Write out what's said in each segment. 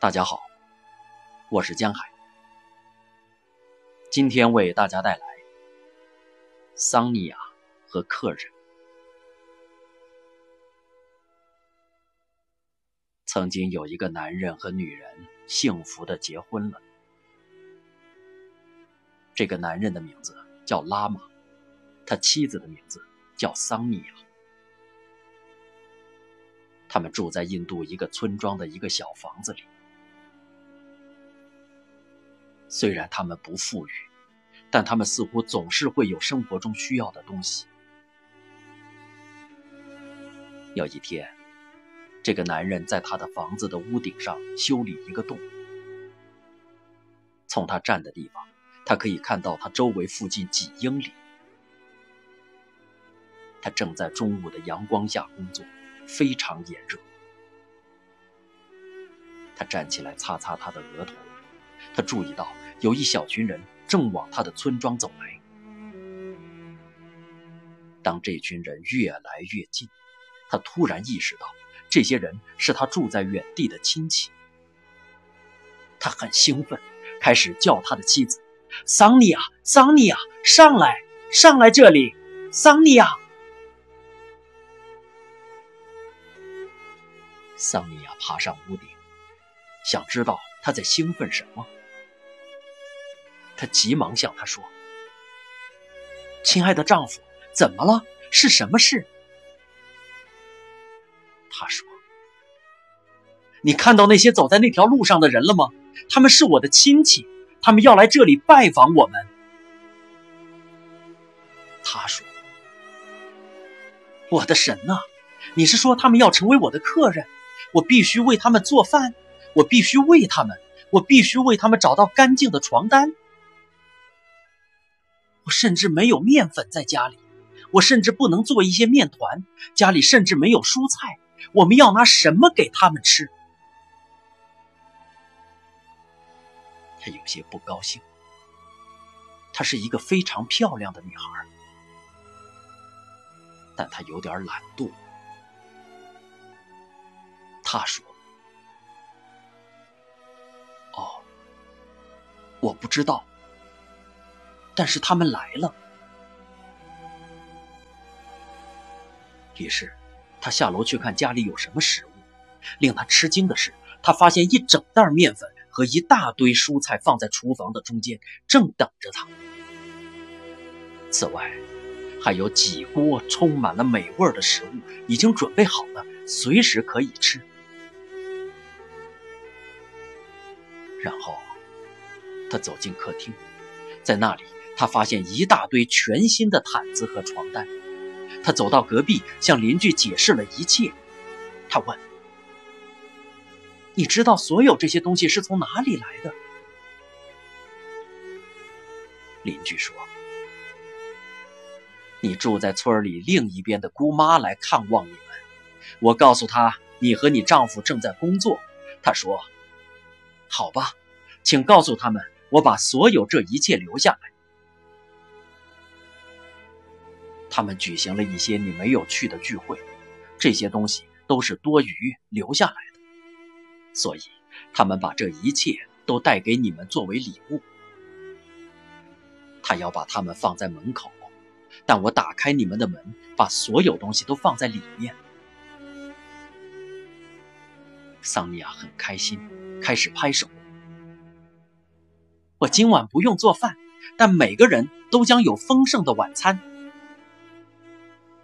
大家好，我是江海，今天为大家带来桑尼亚和客人。曾经有一个男人和女人幸福的结婚了。这个男人的名字叫拉玛，他妻子的名字叫桑尼亚。他们住在印度一个村庄的一个小房子里。虽然他们不富裕，但他们似乎总是会有生活中需要的东西。有一天，这个男人在他的房子的屋顶上修理一个洞，从他站的地方，他可以看到他周围附近几英里。他正在中午的阳光下工作。非常炎热，他站起来擦擦他的额头。他注意到有一小群人正往他的村庄走来。当这群人越来越近，他突然意识到这些人是他住在远地的亲戚。他很兴奋，开始叫他的妻子：“桑尼亚，桑尼亚，上来，上来这里，桑尼亚。”桑尼亚爬上屋顶，想知道他在兴奋什么。他急忙向他说：“亲爱的丈夫，怎么了？是什么事？”他说：“你看到那些走在那条路上的人了吗？他们是我的亲戚，他们要来这里拜访我们。”他说：“我的神呐，你是说他们要成为我的客人？”我必须为他们做饭，我必须喂他们，我必须为他们找到干净的床单。甚至没有面粉在家里，我甚至不能做一些面团，家里甚至没有蔬菜。我们要拿什么给他们吃？他有些不高兴。她是一个非常漂亮的女孩，但她有点懒惰。他说：“哦，我不知道，但是他们来了。”于是，他下楼去看家里有什么食物。令他吃惊的是，他发现一整袋面粉和一大堆蔬菜放在厨房的中间，正等着他。此外，还有几锅充满了美味的食物，已经准备好了，随时可以吃。然后，他走进客厅，在那里，他发现一大堆全新的毯子和床单。他走到隔壁，向邻居解释了一切。他问：“你知道所有这些东西是从哪里来的？”邻居说：“你住在村里另一边的姑妈来看望你们。我告诉她，你和你丈夫正在工作。她说。”好吧，请告诉他们，我把所有这一切留下来。他们举行了一些你没有去的聚会，这些东西都是多余留下来的，所以他们把这一切都带给你们作为礼物。他要把它们放在门口，但我打开你们的门，把所有东西都放在里面。桑尼亚很开心。开始拍手。我今晚不用做饭，但每个人都将有丰盛的晚餐。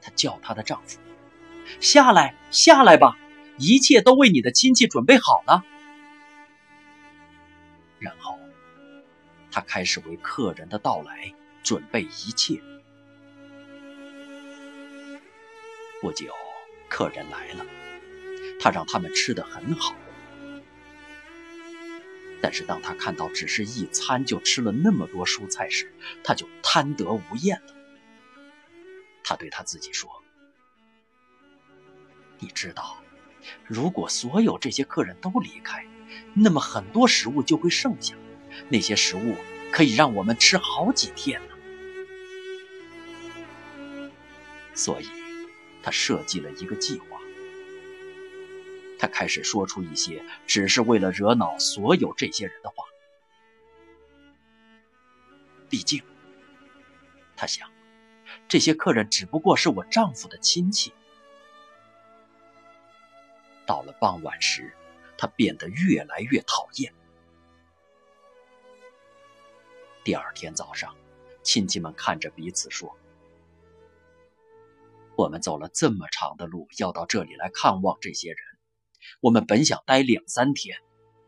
她叫她的丈夫：“下来，下来吧，一切都为你的亲戚准备好了。”然后，她开始为客人的到来准备一切。不久，客人来了，她让他们吃的很好。但是当他看到只是一餐就吃了那么多蔬菜时，他就贪得无厌了。对他自己说：“你知道，如果所有这些客人都离开，那么很多食物就会剩下，那些食物可以让我们吃好几天呢。”所以，他设计了一个计划。他开始说出一些只是为了惹恼所有这些人的话。毕竟，他想，这些客人只不过是我丈夫的亲戚。到了傍晚时，他变得越来越讨厌。第二天早上，亲戚们看着彼此说：“我们走了这么长的路，要到这里来看望这些人。我们本想待两三天，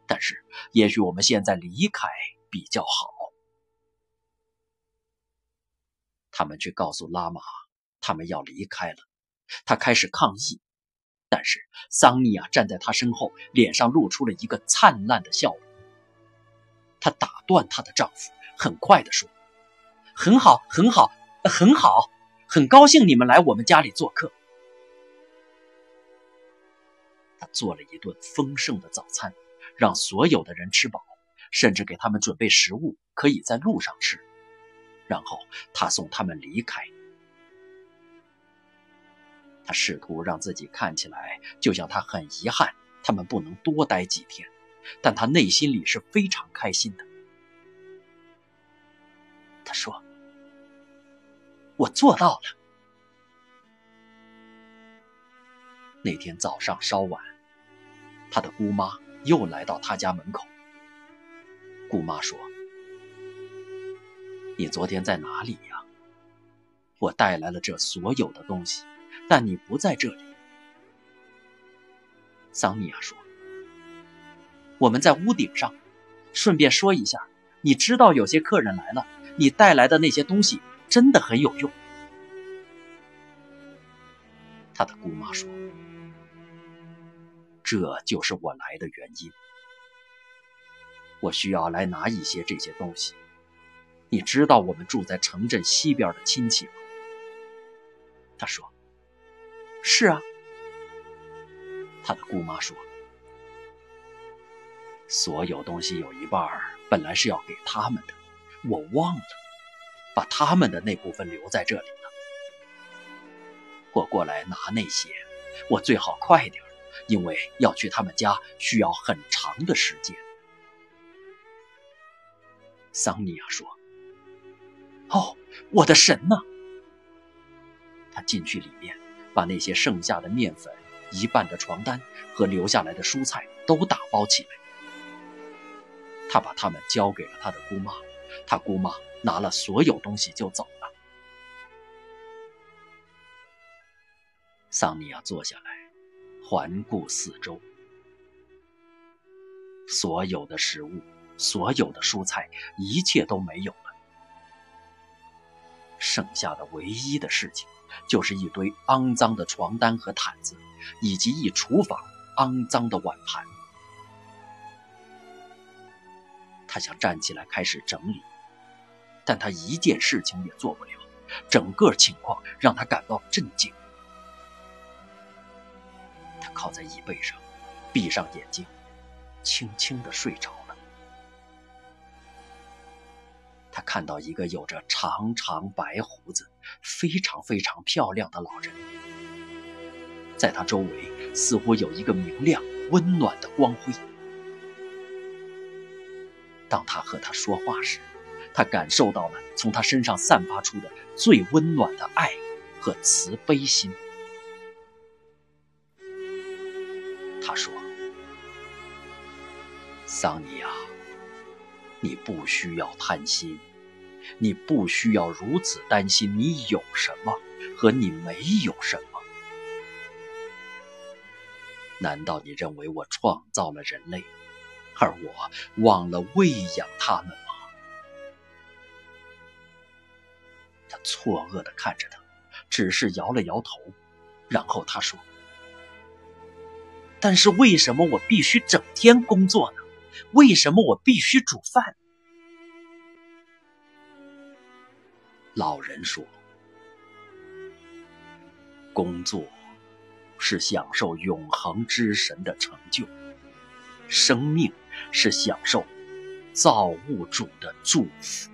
但是也许我们现在离开比较好。”他们去告诉拉玛，他们要离开了。他开始抗议，但是桑尼亚站在他身后，脸上露出了一个灿烂的笑容。他打断她的丈夫，很快地说：“很好，很好，很好，很高兴你们来我们家里做客。”他做了一顿丰盛的早餐，让所有的人吃饱，甚至给他们准备食物，可以在路上吃。然后他送他们离开。他试图让自己看起来就像他很遗憾他们不能多待几天，但他内心里是非常开心的。他说：“我做到了。”那天早上稍晚，他的姑妈又来到他家门口。姑妈说。你昨天在哪里呀？我带来了这所有的东西，但你不在这里。桑尼亚说：“我们在屋顶上。顺便说一下，你知道有些客人来了，你带来的那些东西真的很有用。”他的姑妈说：“这就是我来的原因。我需要来拿一些这些东西。”你知道我们住在城镇西边的亲戚吗？他说：“是啊。”他的姑妈说：“所有东西有一半本来是要给他们的，我忘了把他们的那部分留在这里了。我过来拿那些，我最好快点，因为要去他们家需要很长的时间。”桑尼亚说。哦，我的神呐！他进去里面，把那些剩下的面粉、一半的床单和留下来的蔬菜都打包起来。他把它们交给了他的姑妈，他姑妈拿了所有东西就走了。桑尼亚坐下来，环顾四周，所有的食物、所有的蔬菜，一切都没有了。剩下的唯一的事情，就是一堆肮脏的床单和毯子，以及一厨房肮脏的碗盘。他想站起来开始整理，但他一件事情也做不了。整个情况让他感到震惊。他靠在椅背上，闭上眼睛，轻轻地睡着。他看到一个有着长长白胡子、非常非常漂亮的老人，在他周围似乎有一个明亮、温暖的光辉。当他和他说话时，他感受到了从他身上散发出的最温暖的爱和慈悲心。他说：“桑尼亚，你不需要贪心。”你不需要如此担心，你有什么和你没有什么？难道你认为我创造了人类，而我忘了喂养他们吗？他错愕地看着他，只是摇了摇头，然后他说：“但是为什么我必须整天工作呢？为什么我必须煮饭？”老人说：“工作是享受永恒之神的成就，生命是享受造物主的祝福。”